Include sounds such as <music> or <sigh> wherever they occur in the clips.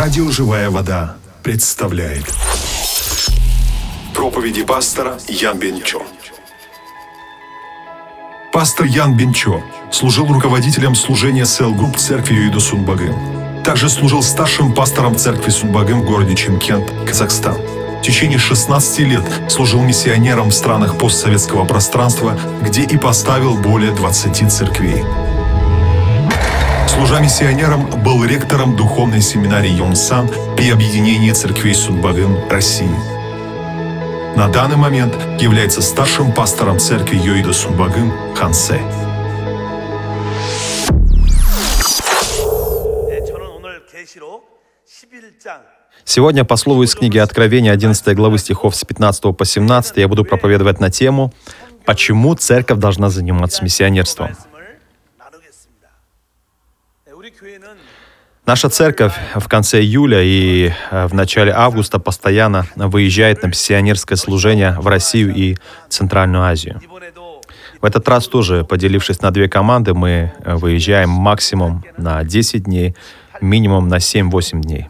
Радио «Живая вода» представляет Проповеди пастора Ян Бенчо Пастор Ян Бенчо служил руководителем служения cell групп церкви Юиду Сунбагым. Также служил старшим пастором церкви Сунбагым в городе Чимкент, Казахстан. В течение 16 лет служил миссионером в странах постсоветского пространства, где и поставил более 20 церквей служа миссионером, был ректором духовной семинарии Йонсан и объединения церквей Судьбовым России. На данный момент является старшим пастором церкви Йоида Судьбовым Хансе. Сегодня по слову из книги Откровения 11 главы стихов с 15 по 17 я буду проповедовать на тему «Почему церковь должна заниматься миссионерством?» Наша церковь в конце июля и э, в начале августа постоянно выезжает на пенсионерское служение в Россию и Центральную Азию. В этот раз тоже, поделившись на две команды, мы э, выезжаем максимум на 10 дней, минимум на 7-8 дней.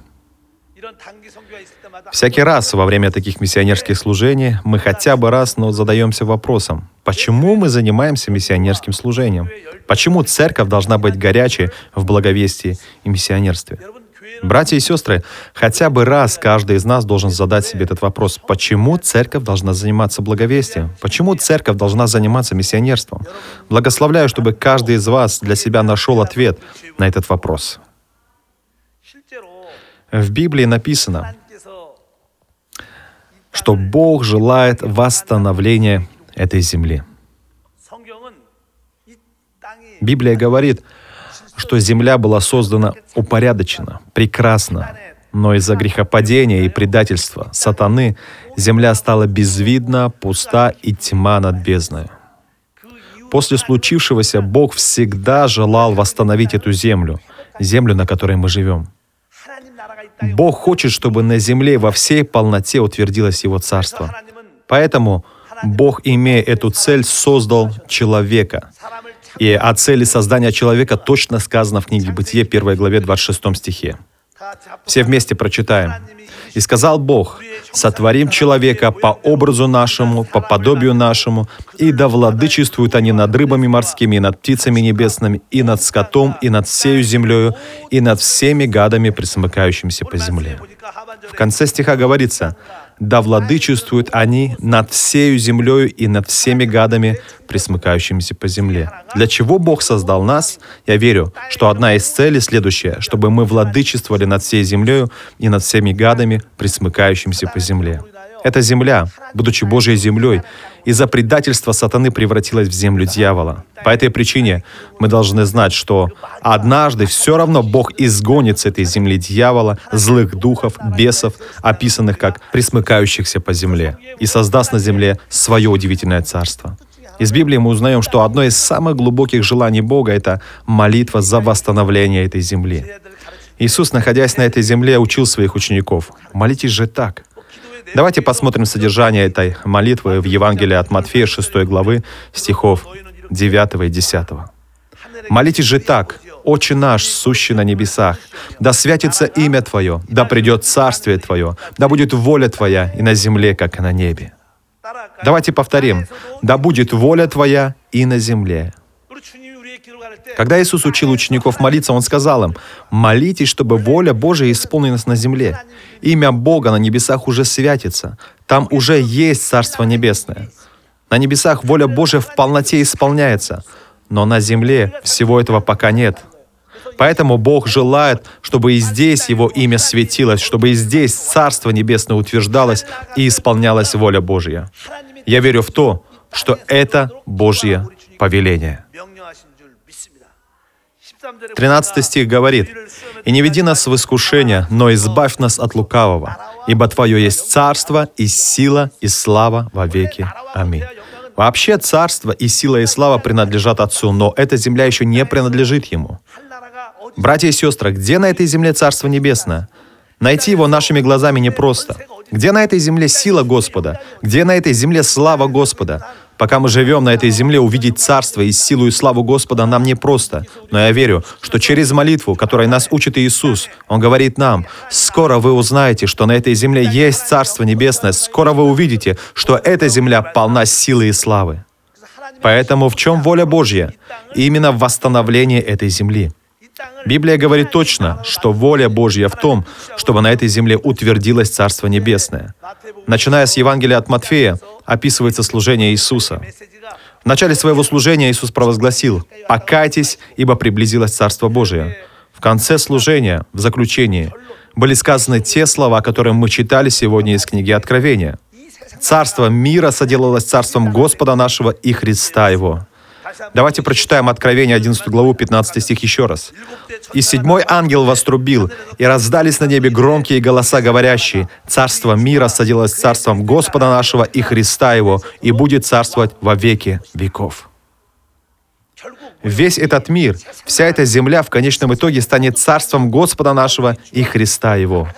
Всякий раз во время таких миссионерских служений мы хотя бы раз, но задаемся вопросом, почему мы занимаемся миссионерским служением? Почему церковь должна быть горячей в благовестии и миссионерстве? Братья и сестры, хотя бы раз каждый из нас должен задать себе этот вопрос. Почему церковь должна заниматься благовестием? Почему церковь должна заниматься миссионерством? Благословляю, чтобы каждый из вас для себя нашел ответ на этот вопрос. В Библии написано, что Бог желает восстановления этой земли. Библия говорит, что земля была создана упорядоченно, прекрасно, но из-за грехопадения и предательства сатаны земля стала безвидна, пуста и тьма над бездной. После случившегося Бог всегда желал восстановить эту землю, землю, на которой мы живем — Бог хочет, чтобы на земле во всей полноте утвердилось Его Царство. Поэтому Бог, имея эту цель, создал человека. И о цели создания человека точно сказано в книге Бытие, 1 главе, 26 стихе. Все вместе прочитаем. «И сказал Бог, сотворим человека по образу нашему, по подобию нашему, и да владычествуют они над рыбами морскими, и над птицами небесными, и над скотом, и над всею землею, и над всеми гадами, присмыкающимися по земле». В конце стиха говорится, «Да владычествуют они над всею землею и над всеми гадами, присмыкающимися по земле». Для чего Бог создал нас? Я верю, что одна из целей следующая, чтобы мы владычествовали над всей землею и над всеми гадами, присмыкающимися по земле. Эта земля, будучи Божьей землей, из-за предательства сатаны превратилась в землю дьявола. По этой причине мы должны знать, что однажды все равно Бог изгонит с этой земли дьявола, злых духов, бесов, описанных как присмыкающихся по земле, и создаст на земле свое удивительное царство. Из Библии мы узнаем, что одно из самых глубоких желаний Бога — это молитва за восстановление этой земли. Иисус, находясь на этой земле, учил своих учеников, «Молитесь же так». Давайте посмотрим содержание этой молитвы в Евангелии от Матфея 6 главы стихов 9 и 10. «Молитесь же так, «Отче наш, сущий на небесах, да святится имя Твое, да придет Царствие Твое, да будет воля Твоя и на земле, как и на небе». Давайте повторим. «Да будет воля Твоя и на земле, когда Иисус учил учеников молиться, Он сказал им, «Молитесь, чтобы воля Божия исполнилась на земле. Имя Бога на небесах уже святится. Там уже есть Царство Небесное. На небесах воля Божия в полноте исполняется, но на земле всего этого пока нет. Поэтому Бог желает, чтобы и здесь Его имя светилось, чтобы и здесь Царство Небесное утверждалось и исполнялась воля Божья. Я верю в то, что это Божье повеление. 13 стих говорит, «И не веди нас в искушение, но избавь нас от лукавого, ибо Твое есть царство и сила и слава во веки. Аминь». Вообще царство и сила и слава принадлежат Отцу, но эта земля еще не принадлежит Ему. Братья и сестры, где на этой земле Царство Небесное? Найти его нашими глазами непросто. Где на этой земле сила Господа? Где на этой земле слава Господа? Пока мы живем на этой земле, увидеть царство и силу и славу Господа нам непросто. Но я верю, что через молитву, которой нас учит Иисус, Он говорит нам, «Скоро вы узнаете, что на этой земле есть Царство Небесное. Скоро вы увидите, что эта земля полна силы и славы». Поэтому в чем воля Божья? Именно в восстановлении этой земли. Библия говорит точно, что воля Божья в том, чтобы на этой земле утвердилось Царство Небесное. Начиная с Евангелия от Матфея, описывается служение Иисуса. В начале своего служения Иисус провозгласил «Покайтесь, ибо приблизилось Царство Божие». В конце служения, в заключении, были сказаны те слова, которые мы читали сегодня из книги Откровения. «Царство мира соделалось царством Господа нашего и Христа Его». Давайте прочитаем Откровение 11 главу 15 стих еще раз. «И седьмой ангел вострубил, и раздались на небе громкие голоса, говорящие, «Царство мира соделалось царством Господа нашего и Христа Его, и будет царствовать во веки веков». Весь этот мир, вся эта земля в конечном итоге станет царством Господа нашего и Христа Его.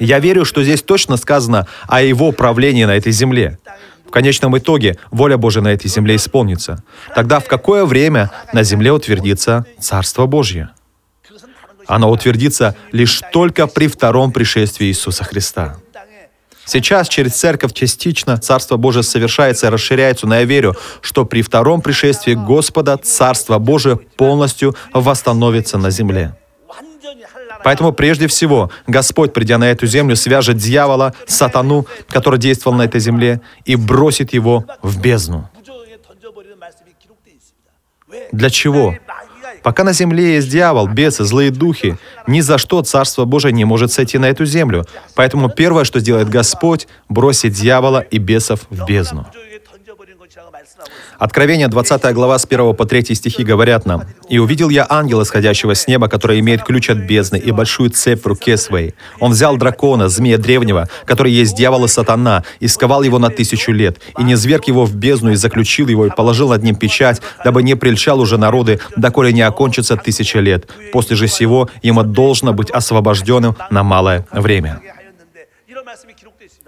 Я верю, что здесь точно сказано о Его правлении на этой земле. Конечном итоге воля Божия на этой земле исполнится. Тогда в какое время на земле утвердится Царство Божье? Оно утвердится лишь только при втором пришествии Иисуса Христа. Сейчас через церковь частично Царство Божие совершается и расширяется, но я верю, что при втором пришествии Господа Царство Божие полностью восстановится на земле. Поэтому прежде всего Господь, придя на эту землю, свяжет дьявола, сатану, который действовал на этой земле, и бросит его в бездну. Для чего? Пока на земле есть дьявол, бесы, злые духи, ни за что Царство Божие не может сойти на эту землю. Поэтому первое, что сделает Господь, бросит дьявола и бесов в бездну. Откровение 20 глава с 1 по 3 стихи говорят нам, «И увидел я ангела, сходящего с неба, который имеет ключ от бездны и большую цепь в руке своей. Он взял дракона, змея древнего, который есть дьявол и сатана, и сковал его на тысячу лет, и не зверг его в бездну, и заключил его, и положил над ним печать, дабы не прельчал уже народы, доколе не окончится тысяча лет. После же сего ему должно быть освобожденным на малое время».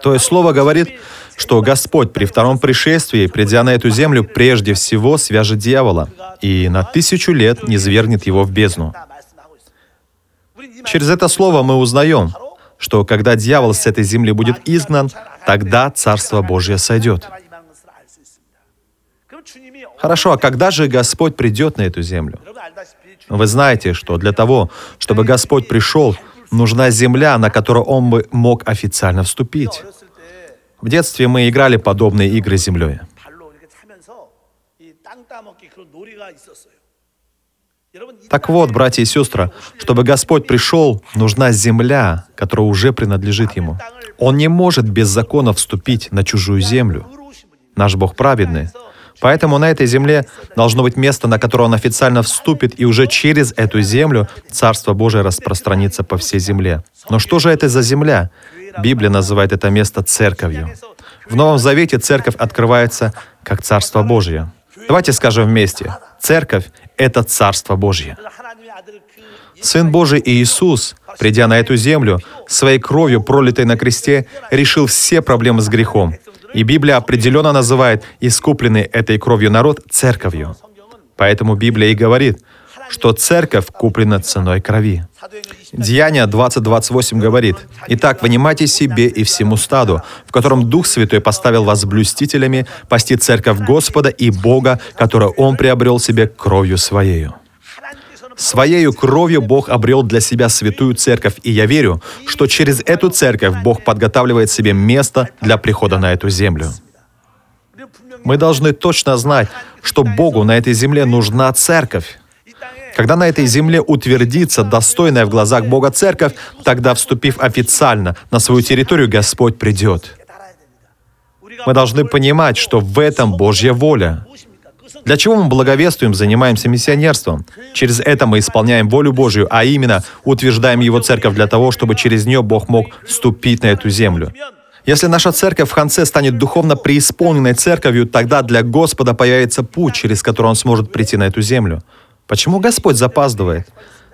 То есть слово говорит, что Господь при втором пришествии, придя на эту землю, прежде всего свяжет дьявола и на тысячу лет не свергнет его в бездну. Через это слово мы узнаем, что когда дьявол с этой земли будет изгнан, тогда Царство Божье сойдет. Хорошо, а когда же Господь придет на эту землю? Вы знаете, что для того, чтобы Господь пришел, нужна земля, на которую Он бы мог официально вступить. В детстве мы играли подобные игры с землей. Так вот, братья и сестры, чтобы Господь пришел, нужна земля, которая уже принадлежит Ему. Он не может без закона вступить на чужую землю. Наш Бог праведный. Поэтому на этой земле должно быть место, на которое Он официально вступит, и уже через эту землю Царство Божие распространится по всей земле. Но что же это за земля? Библия называет это место церковью. В Новом Завете церковь открывается как Царство Божье. Давайте скажем вместе. Церковь — это Царство Божье. Сын Божий Иисус, придя на эту землю, своей кровью, пролитой на кресте, решил все проблемы с грехом. И Библия определенно называет искупленный этой кровью народ церковью. Поэтому Библия и говорит, что церковь куплена ценой крови. Деяние 20.28 говорит, «Итак, вынимайте себе и всему стаду, в котором Дух Святой поставил вас блюстителями, пасти церковь Господа и Бога, которую Он приобрел себе кровью Своею». Своею кровью Бог обрел для себя святую церковь, и я верю, что через эту церковь Бог подготавливает себе место для прихода на эту землю. Мы должны точно знать, что Богу на этой земле нужна церковь. Когда на этой земле утвердится достойная в глазах Бога церковь, тогда, вступив официально на свою территорию, Господь придет. Мы должны понимать, что в этом Божья воля. Для чего мы благовествуем, занимаемся миссионерством? Через это мы исполняем волю Божью, а именно утверждаем Его церковь для того, чтобы через нее Бог мог вступить на эту землю. Если наша церковь в конце станет духовно преисполненной церковью, тогда для Господа появится путь, через который Он сможет прийти на эту землю. Почему Господь запаздывает?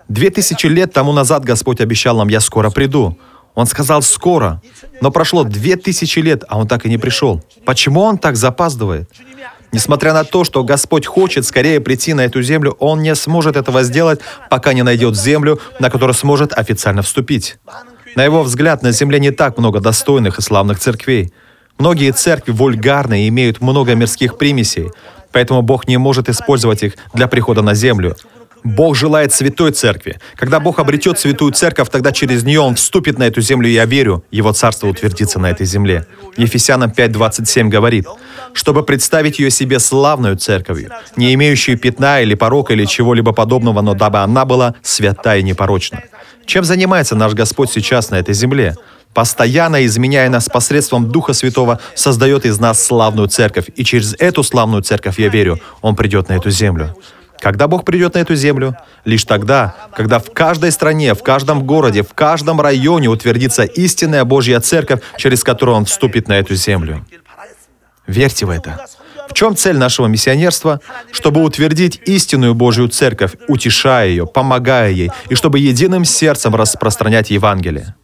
Две тысячи лет тому назад Господь обещал нам, «Я скоро приду». Он сказал «скоро». Но прошло две тысячи лет, а он так и не пришел. Почему он так запаздывает? Несмотря на то, что Господь хочет скорее прийти на эту землю, Он не сможет этого сделать, пока не найдет землю, на которую сможет официально вступить. На его взгляд, на земле не так много достойных и славных церквей. Многие церкви вульгарны и имеют много мирских примесей, поэтому Бог не может использовать их для прихода на землю. Бог желает святой церкви. Когда Бог обретет святую церковь, тогда через нее Он вступит на эту землю, и я верю, Его царство утвердится на этой земле. Ефесянам 5.27 говорит, чтобы представить ее себе славную церковью, не имеющую пятна или порока или чего-либо подобного, но дабы она была свята и непорочна. Чем занимается наш Господь сейчас на этой земле? Постоянно изменяя нас посредством Духа Святого, создает из нас славную церковь. И через эту славную церковь, я верю, Он придет на эту землю. Когда Бог придет на эту землю? Лишь тогда, когда в каждой стране, в каждом городе, в каждом районе утвердится истинная Божья церковь, через которую Он вступит на эту землю. Верьте в это. В чем цель нашего миссионерства? Чтобы утвердить истинную Божью церковь, утешая ее, помогая ей, и чтобы единым сердцем распространять Евангелие.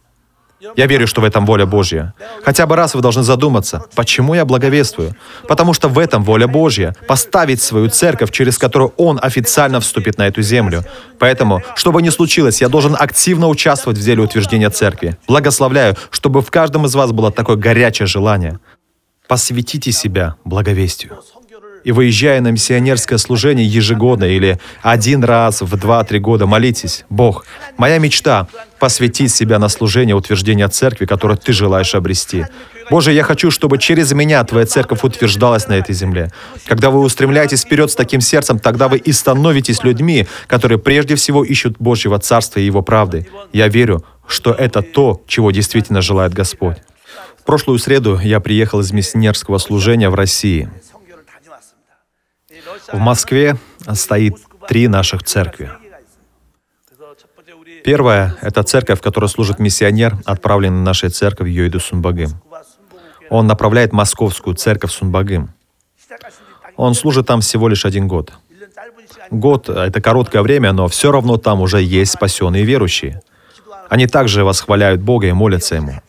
Я верю, что в этом воля Божья. Хотя бы раз вы должны задуматься, почему я благовествую? Потому что в этом воля Божья — поставить свою церковь, через которую Он официально вступит на эту землю. Поэтому, что бы ни случилось, я должен активно участвовать в деле утверждения церкви. Благословляю, чтобы в каждом из вас было такое горячее желание. Посвятите себя благовестию. И выезжая на миссионерское служение ежегодно или один раз в два-три года молитесь, Бог, моя мечта — посвятить себя на служение утверждения церкви, которую Ты желаешь обрести. Боже, я хочу, чтобы через меня Твоя церковь утверждалась на этой земле. Когда вы устремляетесь вперед с таким сердцем, тогда вы и становитесь людьми, которые прежде всего ищут Божьего Царства и Его правды. Я верю, что это то, чего действительно желает Господь. В прошлую среду я приехал из миссионерского служения в России. В Москве стоит три наших церкви. Первая — это церковь, в которой служит миссионер, отправленный нашей церковью Йойду Сунбагым. Он направляет московскую церковь Сунбагым. Он служит там всего лишь один год. Год — это короткое время, но все равно там уже есть спасенные верующие. Они также восхваляют Бога и молятся Ему.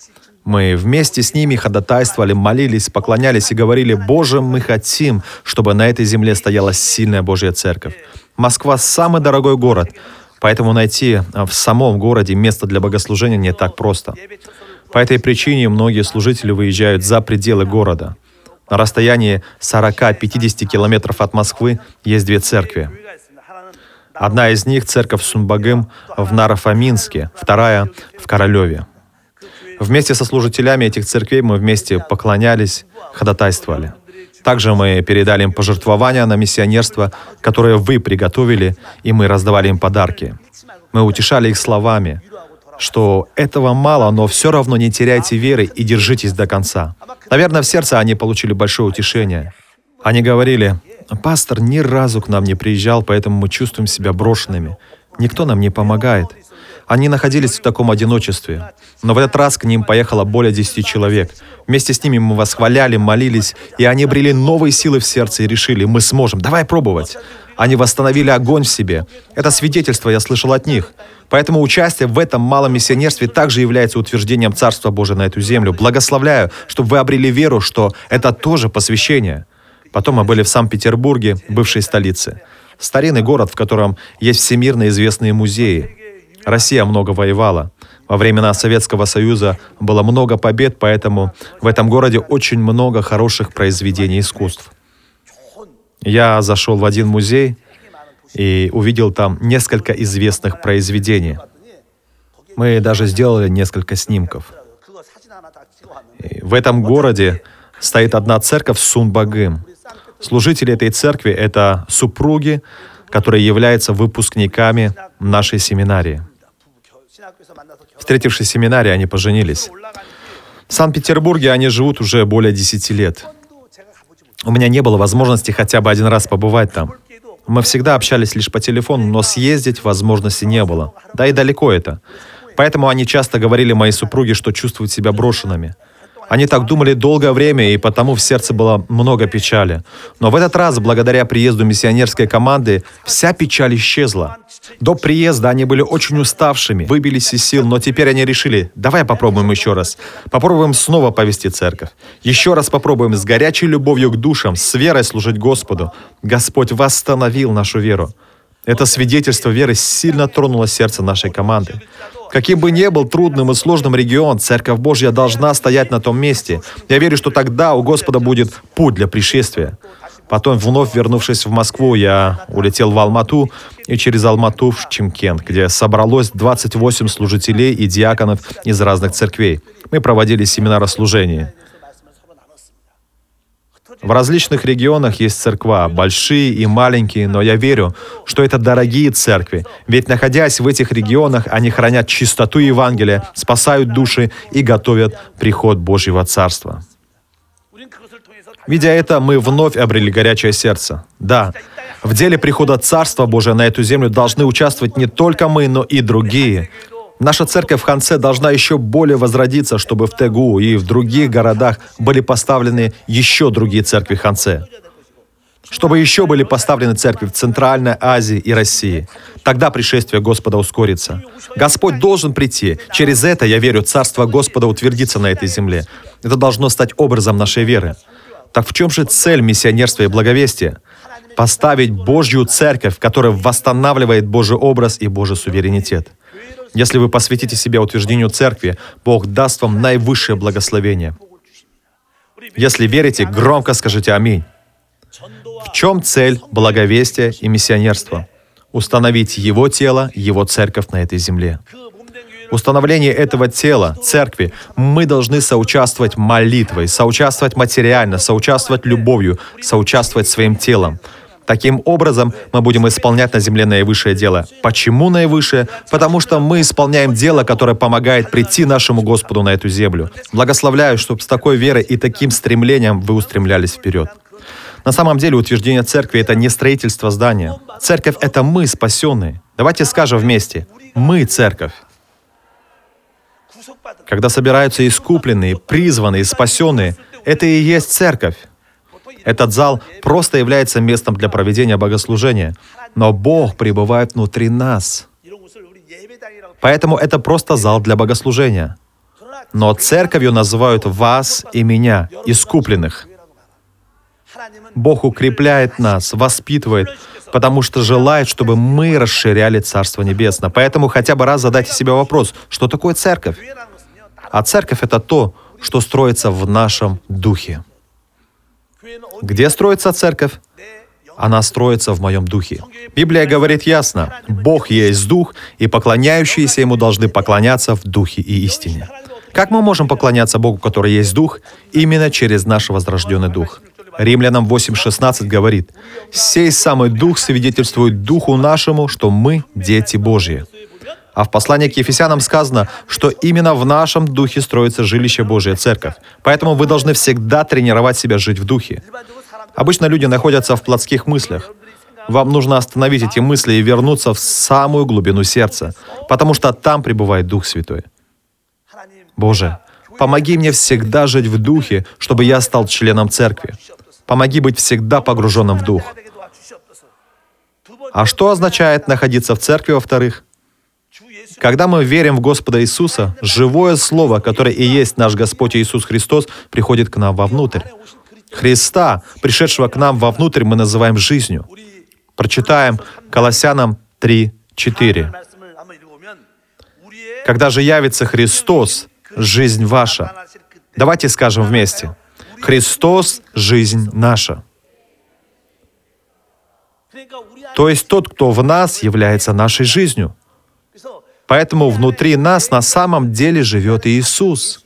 Мы вместе с ними ходатайствовали, молились, поклонялись и говорили, «Боже, мы хотим, чтобы на этой земле стояла сильная Божья Церковь». Москва – самый дорогой город, поэтому найти а, в самом городе место для богослужения не так просто. По этой причине многие служители выезжают за пределы города. На расстоянии 40-50 километров от Москвы есть две церкви. Одна из них — церковь Сумбагым в Нарафаминске, вторая — в Королеве. Вместе со служителями этих церквей мы вместе поклонялись, ходатайствовали. Также мы передали им пожертвования на миссионерство, которые вы приготовили, и мы раздавали им подарки. Мы утешали их словами, что этого мало, но все равно не теряйте веры и держитесь до конца. Наверное, в сердце они получили большое утешение. Они говорили, пастор ни разу к нам не приезжал, поэтому мы чувствуем себя брошенными. Никто нам не помогает. Они находились в таком одиночестве. Но в этот раз к ним поехало более 10 человек. Вместе с ними мы восхваляли, молились, и они обрели новые силы в сердце и решили, мы сможем, давай пробовать. Они восстановили огонь в себе. Это свидетельство я слышал от них. Поэтому участие в этом малом миссионерстве также является утверждением Царства Божия на эту землю. Благословляю, чтобы вы обрели веру, что это тоже посвящение. Потом мы были в Санкт-Петербурге, бывшей столице. Старинный город, в котором есть всемирно известные музеи. Россия много воевала. Во времена Советского Союза было много побед, поэтому в этом городе очень много хороших произведений искусств. Я зашел в один музей и увидел там несколько известных произведений. Мы даже сделали несколько снимков. И в этом городе стоит одна церковь Сунбагым. Служители этой церкви — это супруги, которые являются выпускниками нашей семинарии. Встретившись в семинаре, они поженились. В Санкт-Петербурге они живут уже более 10 лет. У меня не было возможности хотя бы один раз побывать там. Мы всегда общались лишь по телефону, но съездить возможности не было. Да и далеко это. Поэтому они часто говорили моей супруге, что чувствуют себя брошенными – они так думали долгое время, и потому в сердце было много печали. Но в этот раз, благодаря приезду миссионерской команды, вся печаль исчезла. До приезда они были очень уставшими, выбились из сил, но теперь они решили, давай попробуем еще раз. Попробуем снова повести церковь. Еще раз попробуем с горячей любовью к душам, с верой служить Господу. Господь восстановил нашу веру. Это свидетельство веры сильно тронуло сердце нашей команды. Каким бы ни был трудным и сложным регион, Церковь Божья должна стоять на том месте. Я верю, что тогда у Господа будет путь для пришествия. Потом, вновь вернувшись в Москву, я улетел в Алмату и через Алмату в Чимкент, где собралось 28 служителей и диаконов из разных церквей. Мы проводили семинары служения. В различных регионах есть церква, большие и маленькие, но я верю, что это дорогие церкви, ведь находясь в этих регионах, они хранят чистоту Евангелия, спасают души и готовят приход Божьего Царства. Видя это, мы вновь обрели горячее сердце. Да, в деле прихода Царства Божия на эту землю должны участвовать не только мы, но и другие. Наша церковь в Ханце должна еще более возродиться, чтобы в Тегу и в других городах были поставлены еще другие церкви Ханце. Чтобы еще были поставлены церкви в Центральной Азии и России. Тогда пришествие Господа ускорится. Господь должен прийти. Через это, я верю, Царство Господа утвердится на этой земле. Это должно стать образом нашей веры. Так в чем же цель миссионерства и благовестия? Поставить Божью церковь, которая восстанавливает Божий образ и Божий суверенитет. Если вы посвятите себя утверждению церкви, Бог даст вам наивысшее благословение. Если верите, громко скажите «Аминь». В чем цель благовестия и миссионерства? Установить Его тело, Его церковь на этой земле. Установление этого тела, церкви, мы должны соучаствовать молитвой, соучаствовать материально, соучаствовать любовью, соучаствовать своим телом. Таким образом, мы будем исполнять на земле наивысшее дело. Почему наивысшее? Потому что мы исполняем дело, которое помогает прийти нашему Господу на эту землю. Благословляю, чтобы с такой верой и таким стремлением вы устремлялись вперед. На самом деле утверждение церкви — это не строительство здания. Церковь — это мы, спасенные. Давайте скажем вместе. Мы — церковь. Когда собираются искупленные, призванные, спасенные, это и есть церковь. Этот зал просто является местом для проведения богослужения, но Бог пребывает внутри нас. Поэтому это просто зал для богослужения. Но церковью называют вас и меня, искупленных. Бог укрепляет нас, воспитывает, потому что желает, чтобы мы расширяли Царство Небесное. Поэтому хотя бы раз задайте себе вопрос, что такое церковь? А церковь — это то, что строится в нашем духе. Где строится церковь? Она строится в моем духе. Библия говорит ясно, Бог есть дух, и поклоняющиеся Ему должны поклоняться в духе и истине. Как мы можем поклоняться Богу, который есть дух? Именно через наш возрожденный дух. Римлянам 8.16 говорит, «Сей самый дух свидетельствует духу нашему, что мы дети Божьи». А в послании к Ефесянам сказано, что именно в нашем духе строится жилище Божия Церковь. Поэтому вы должны всегда тренировать себя жить в духе. Обычно люди находятся в плотских мыслях. Вам нужно остановить эти мысли и вернуться в самую глубину сердца, потому что там пребывает Дух Святой. Боже, помоги мне всегда жить в духе, чтобы я стал членом церкви. Помоги быть всегда погруженным в дух. А что означает находиться в церкви, во-вторых? Когда мы верим в Господа Иисуса, живое Слово, которое и есть наш Господь Иисус Христос, приходит к нам вовнутрь. Христа, пришедшего к нам вовнутрь, мы называем жизнью. Прочитаем Колоссянам 3, 4. Когда же явится Христос, жизнь ваша. Давайте скажем вместе. Христос — жизнь наша. То есть тот, кто в нас, является нашей жизнью. Поэтому внутри нас на самом деле живет Иисус.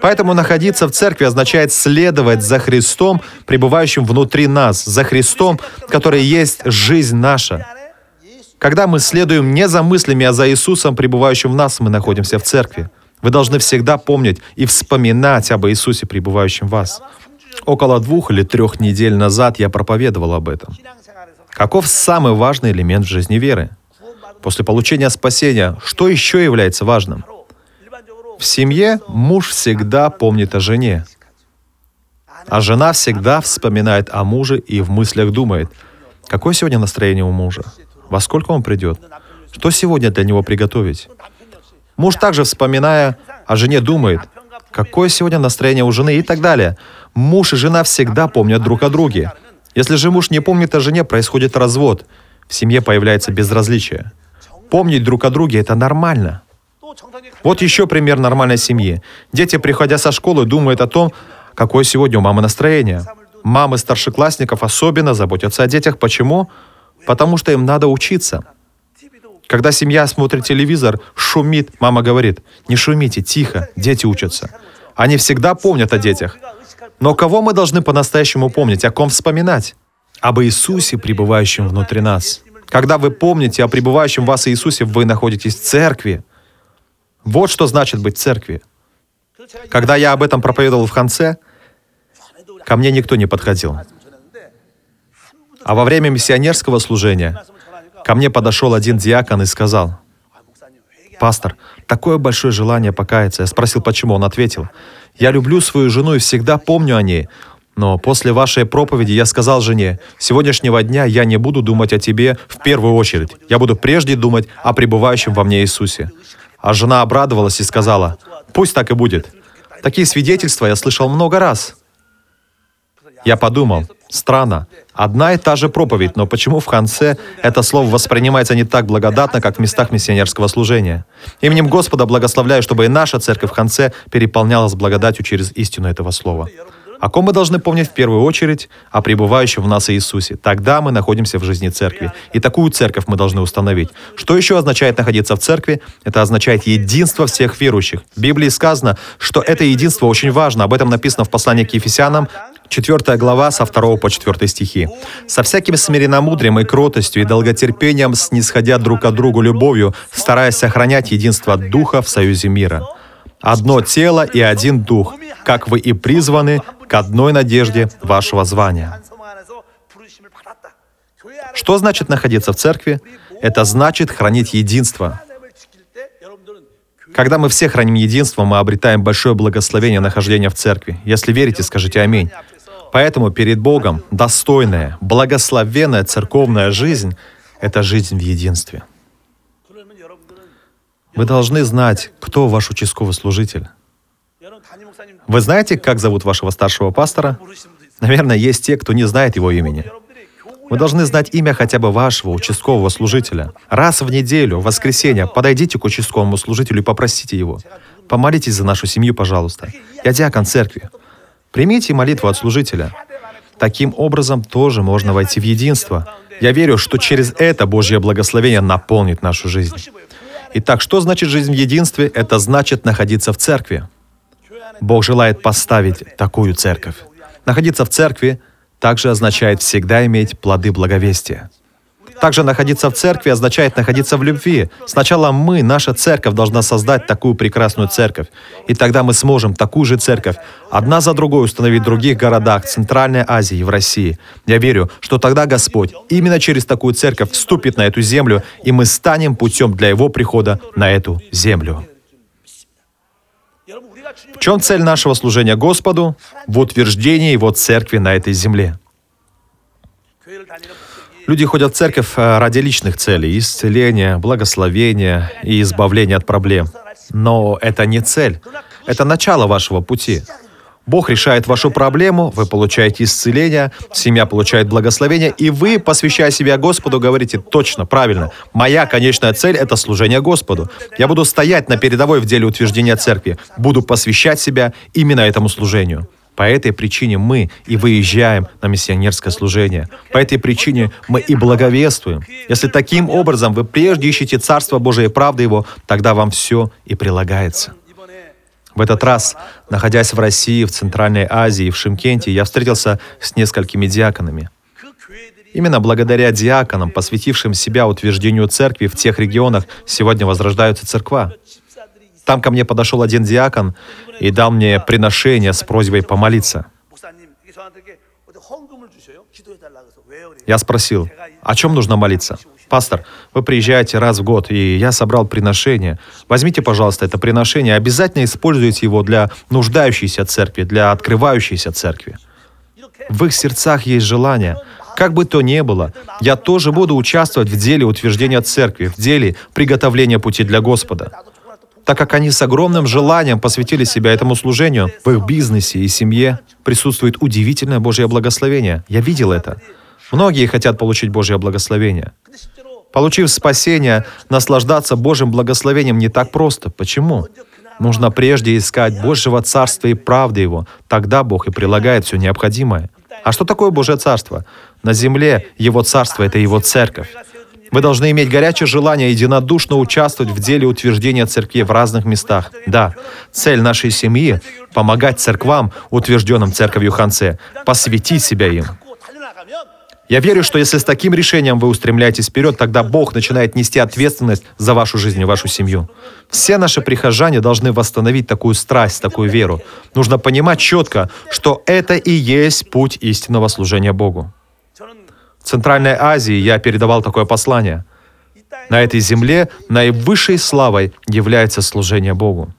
Поэтому находиться в церкви означает следовать за Христом, пребывающим внутри нас, за Христом, который есть жизнь наша. Когда мы следуем не за мыслями, а за Иисусом, пребывающим в нас, мы находимся в церкви. Вы должны всегда помнить и вспоминать об Иисусе, пребывающем в вас. Около двух или трех недель назад я проповедовал об этом. Каков самый важный элемент в жизни веры? После получения спасения, что еще является важным? В семье муж всегда помнит о жене, а жена всегда вспоминает о муже и в мыслях думает, какое сегодня настроение у мужа, во сколько он придет, что сегодня для него приготовить. Муж также, вспоминая о жене, думает, какое сегодня настроение у жены и так далее. Муж и жена всегда помнят друг о друге. Если же муж не помнит о жене, происходит развод. В семье появляется безразличие. Помнить друг о друге – это нормально. Вот еще пример нормальной семьи. Дети, приходя со школы, думают о том, какое сегодня у мамы настроение. Мамы старшеклассников особенно заботятся о детях. Почему? Потому что им надо учиться. Когда семья смотрит телевизор, шумит, мама говорит, не шумите, тихо, дети учатся. Они всегда помнят о детях. Но кого мы должны по-настоящему помнить, о ком вспоминать? Об Иисусе, пребывающем внутри нас. Когда вы помните о пребывающем в вас Иисусе, вы находитесь в церкви. Вот что значит быть в церкви. Когда я об этом проповедовал в конце, ко мне никто не подходил. А во время миссионерского служения ко мне подошел один диакон и сказал, «Пастор, такое большое желание покаяться». Я спросил, почему. Он ответил, «Я люблю свою жену и всегда помню о ней, но после вашей проповеди я сказал жене, сегодняшнего дня я не буду думать о тебе в первую очередь. Я буду прежде думать о пребывающем во мне Иисусе». А жена обрадовалась и сказала, «Пусть так и будет». Такие свидетельства я слышал много раз. Я подумал, странно, одна и та же проповедь, но почему в конце это слово воспринимается не так благодатно, как в местах миссионерского служения? Именем Господа благословляю, чтобы и наша церковь в конце переполнялась благодатью через истину этого слова. О ком мы должны помнить в первую очередь? О пребывающем в нас Иисусе. Тогда мы находимся в жизни церкви. И такую церковь мы должны установить. Что еще означает находиться в церкви? Это означает единство всех верующих. В Библии сказано, что это единство очень важно. Об этом написано в послании к Ефесянам, 4 глава со 2 по 4 стихи. «Со всяким смиренномудрием и кротостью и долготерпением, снисходя друг от другу любовью, стараясь сохранять единство Духа в союзе мира. Одно тело и один Дух, как вы и призваны к одной надежде вашего звания. Что значит находиться в церкви? Это значит хранить единство. Когда мы все храним единство, мы обретаем большое благословение нахождения в церкви. Если верите, скажите «Аминь». Поэтому перед Богом достойная, благословенная церковная жизнь — это жизнь в единстве. Вы должны знать, кто ваш участковый служитель. Вы знаете, как зовут вашего старшего пастора? Наверное, есть те, кто не знает его имени. Вы должны знать имя хотя бы вашего участкового служителя. Раз в неделю, в воскресенье, подойдите к участковому служителю и попросите его. Помолитесь за нашу семью, пожалуйста. Я диакон церкви. Примите молитву от служителя. Таким образом тоже можно войти в единство. Я верю, что через это Божье благословение наполнит нашу жизнь. Итак, что значит жизнь в единстве? Это значит находиться в церкви. Бог желает поставить такую церковь. Находиться в церкви также означает всегда иметь плоды благовестия. Также находиться в церкви означает находиться в любви. Сначала мы, наша церковь, должна создать такую прекрасную церковь. И тогда мы сможем такую же церковь одна за другой установить в других городах Центральной Азии и в России. Я верю, что тогда Господь именно через такую церковь вступит на эту землю, и мы станем путем для Его прихода на эту землю. В чем цель нашего служения Господу? В утверждении Его церкви на этой земле. Люди ходят в церковь э, ради личных целей, исцеления, благословения и избавления от проблем. Но это не цель. Это начало вашего пути. Бог решает вашу проблему, вы получаете исцеление, семья получает благословение, и вы, посвящая себя Господу, говорите точно, правильно. Моя конечная цель — это служение Господу. Я буду стоять на передовой в деле утверждения церкви, буду посвящать себя именно этому служению. По этой причине мы и выезжаем на миссионерское служение. По этой причине мы и благовествуем. Если таким образом вы прежде ищете Царство Божие и правды Его, тогда вам все и прилагается. В этот раз, находясь в России, в Центральной Азии и в Шимкенте, я встретился с несколькими диаконами. Именно благодаря диаконам, посвятившим себя утверждению церкви в тех регионах, сегодня возрождаются церква. Там ко мне подошел один диакон и дал мне приношение с просьбой помолиться. Я спросил, о чем нужно молиться? Пастор, вы приезжаете раз в год, и я собрал приношение. Возьмите, пожалуйста, это приношение, обязательно используйте его для нуждающейся церкви, для открывающейся церкви. В их сердцах есть желание. Как бы то ни было, я тоже буду участвовать в деле утверждения церкви, в деле приготовления пути для Господа. Так как они с огромным желанием посвятили себя этому служению, в их бизнесе и семье присутствует удивительное Божье благословение. Я видел это. Многие хотят получить Божье благословение. Получив спасение, наслаждаться Божьим благословением не так просто. Почему? Нужно прежде искать Божьего Царства и правды Его. Тогда Бог и прилагает все необходимое. А что такое Божье Царство? На земле Его Царство — это Его Церковь. Вы должны иметь горячее желание единодушно участвовать в деле утверждения церкви в разных местах. Да, цель нашей семьи — помогать церквам, утвержденным церковью Ханце, посвятить себя им. Я верю, что если с таким решением вы устремляетесь вперед, тогда Бог начинает нести ответственность за вашу жизнь и вашу семью. Все наши прихожане должны восстановить такую страсть, такую веру. Нужно понимать четко, что это и есть путь истинного служения Богу. В Центральной Азии я передавал такое послание. На этой земле наивысшей славой является служение Богу.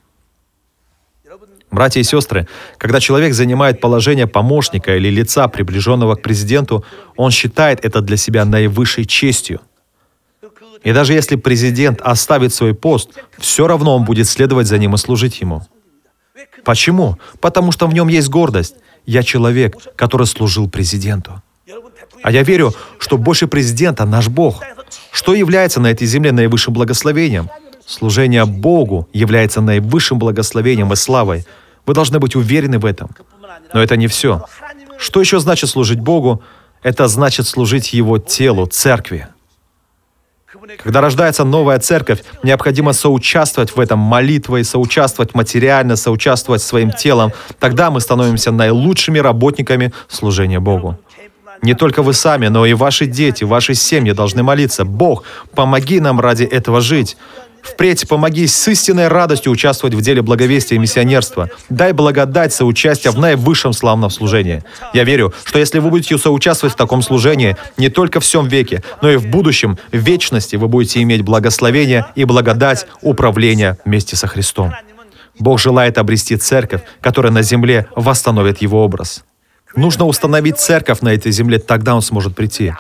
Братья и сестры, когда человек занимает положение помощника или лица, приближенного к президенту, он считает это для себя наивысшей честью. И даже если президент оставит свой пост, все равно он будет следовать за ним и служить ему. Почему? Потому что в нем есть гордость. Я человек, который служил президенту. А я верю, что больше президента наш Бог. Что является на этой земле наивысшим благословением? Служение Богу является наивысшим благословением и славой – вы должны быть уверены в этом. Но это не все. Что еще значит служить Богу? Это значит служить Его телу, церкви. Когда рождается новая церковь, необходимо соучаствовать в этом молитвой, соучаствовать материально, соучаствовать своим телом. Тогда мы становимся наилучшими работниками служения Богу. Не только вы сами, но и ваши дети, ваши семьи должны молиться. Бог, помоги нам ради этого жить. Впредь помоги с истинной радостью участвовать в деле благовестия и миссионерства. Дай благодать соучастия в наивысшем славном служении. Я верю, что если вы будете соучаствовать в таком служении не только в всем веке, но и в будущем, в вечности вы будете иметь благословение и благодать управления вместе со Христом. Бог желает обрести церковь, которая на земле восстановит его образ. Нужно установить церковь на этой земле, тогда он сможет прийти.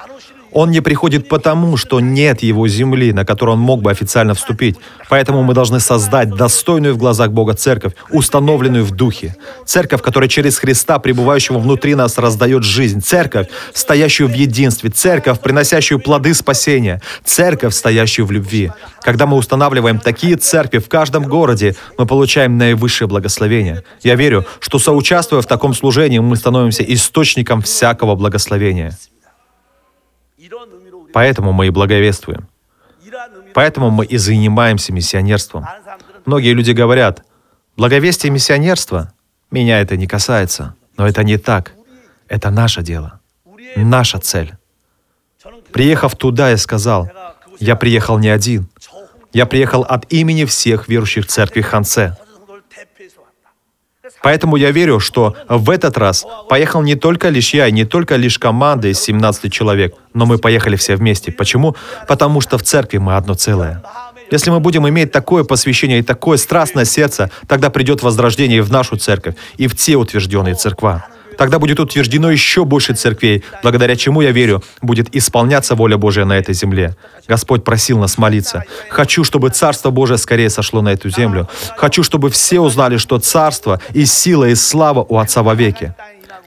Он не приходит потому, что нет его земли, на которую он мог бы официально вступить. Поэтому мы должны создать достойную в глазах Бога церковь, установленную в духе. Церковь, которая через Христа, пребывающего внутри нас, раздает жизнь. Церковь, стоящую в единстве. Церковь, приносящую плоды спасения. Церковь, стоящую в любви. Когда мы устанавливаем такие церкви в каждом городе, мы получаем наивысшее благословение. Я верю, что соучаствуя в таком служении, мы становимся источником всякого благословения. Поэтому мы и благовествуем. Поэтому мы и занимаемся миссионерством. Многие люди говорят, благовестие миссионерства, меня это не касается. Но это не так. Это наше дело. Наша цель. Приехав туда, я сказал, я приехал не один. Я приехал от имени всех верующих в церкви Хансе. Поэтому я верю, что в этот раз поехал не только лишь я, и не только лишь команда из 17 человек, но мы поехали все вместе. Почему? Потому что в церкви мы одно целое. Если мы будем иметь такое посвящение и такое страстное сердце, тогда придет возрождение в нашу церковь, и в те утвержденные церква. Тогда будет утверждено еще больше церквей, благодаря чему, я верю, будет исполняться воля Божия на этой земле. Господь просил нас молиться. Хочу, чтобы Царство Божие скорее сошло на эту землю. Хочу, чтобы все узнали, что Царство и сила и слава у Отца вовеки.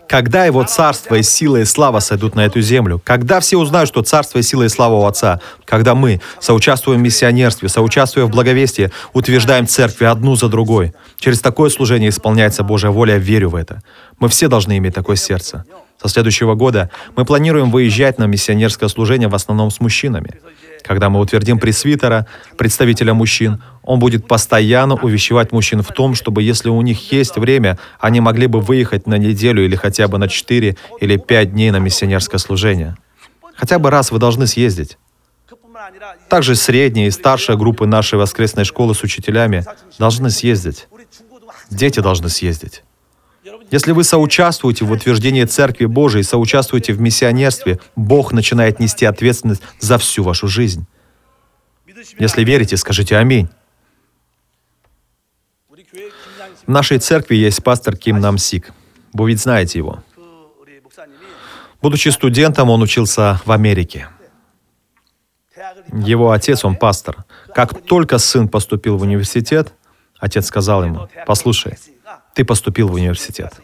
Когда Его Царство и сила и слава сойдут на эту землю? Когда все узнают, что Царство и сила и слава у Отца? Когда мы, соучаствуем в миссионерстве, соучаствуя в благовестии, утверждаем церкви одну за другой. Через такое служение исполняется Божья воля, я верю в это. Мы все должны иметь такое сердце. Со следующего года мы планируем выезжать на миссионерское служение в основном с мужчинами. Когда мы утвердим пресвитера, представителя мужчин, он будет постоянно увещевать мужчин в том, чтобы если у них есть время, они могли бы выехать на неделю или хотя бы на 4 или 5 дней на миссионерское служение. Хотя бы раз вы должны съездить. Также средняя и старшая группы нашей воскресной школы с учителями должны съездить. Дети должны съездить. Если вы соучаствуете в утверждении Церкви Божией, соучаствуете в миссионерстве, Бог начинает нести ответственность за всю вашу жизнь. Если верите, скажите «Аминь». В нашей церкви есть пастор Ким Нам Сик. Вы ведь знаете его. Будучи студентом, он учился в Америке. Его отец, он пастор. Как только сын поступил в университет, отец сказал ему, «Послушай, ты поступил в университет.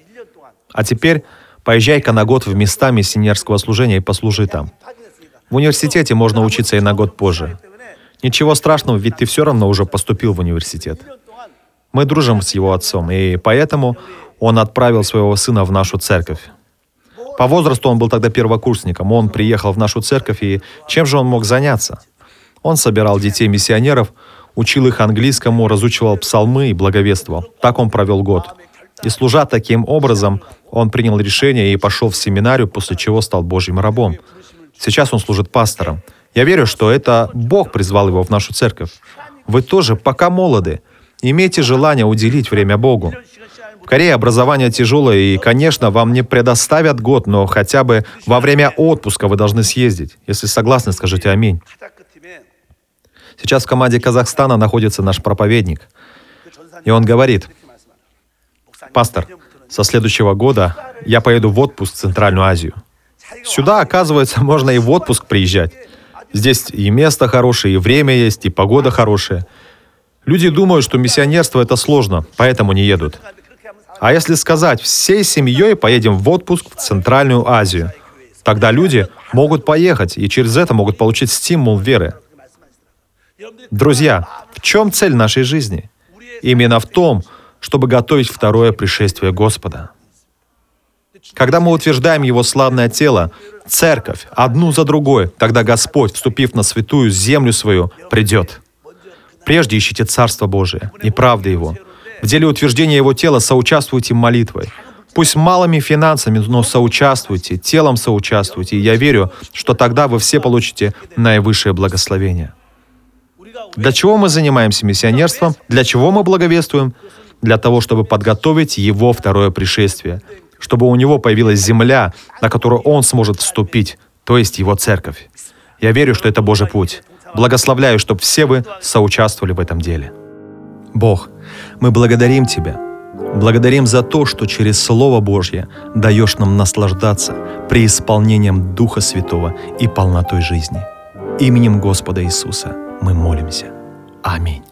А теперь поезжай-ка на год в места миссионерского служения и послужи там. В университете можно учиться и на год позже. Ничего страшного, ведь ты все равно уже поступил в университет. Мы дружим с его отцом, и поэтому он отправил своего сына в нашу церковь. По возрасту он был тогда первокурсником. Он приехал в нашу церковь, и чем же он мог заняться? Он собирал детей миссионеров – учил их английскому, разучивал псалмы и благовествовал. Так он провел год. И служа таким образом, он принял решение и пошел в семинарию, после чего стал Божьим рабом. Сейчас он служит пастором. Я верю, что это Бог призвал его в нашу церковь. Вы тоже пока молоды. Имейте желание уделить время Богу. В Корее образование тяжелое, и, конечно, вам не предоставят год, но хотя бы во время отпуска вы должны съездить. Если согласны, скажите аминь. Сейчас в команде Казахстана находится наш проповедник. И он говорит, «Пастор, со следующего года я поеду в отпуск в Центральную Азию». Сюда, оказывается, <laughs> можно и в отпуск приезжать. Здесь и место хорошее, и время есть, и погода хорошая. Люди думают, что миссионерство это сложно, поэтому не едут. А если сказать, всей семьей поедем в отпуск в Центральную Азию, тогда люди могут поехать и через это могут получить стимул веры. Друзья, в чем цель нашей жизни? Именно в том, чтобы готовить второе пришествие Господа. Когда мы утверждаем Его славное тело, церковь, одну за другой, тогда Господь, вступив на святую землю свою, придет. Прежде ищите Царство Божие и правды Его. В деле утверждения Его тела соучаствуйте молитвой. Пусть малыми финансами, но соучаствуйте, телом соучаствуйте. И я верю, что тогда вы все получите наивысшее благословение. Для чего мы занимаемся миссионерством? Для чего мы благовествуем? Для того, чтобы подготовить его второе пришествие, чтобы у него появилась земля, на которую он сможет вступить, то есть его церковь. Я верю, что это Божий путь. Благословляю, чтобы все вы соучаствовали в этом деле. Бог, мы благодарим Тебя. Благодарим за то, что через Слово Божье даешь нам наслаждаться преисполнением Духа Святого и полнотой жизни. Именем Господа Иисуса – мы молимся. Аминь.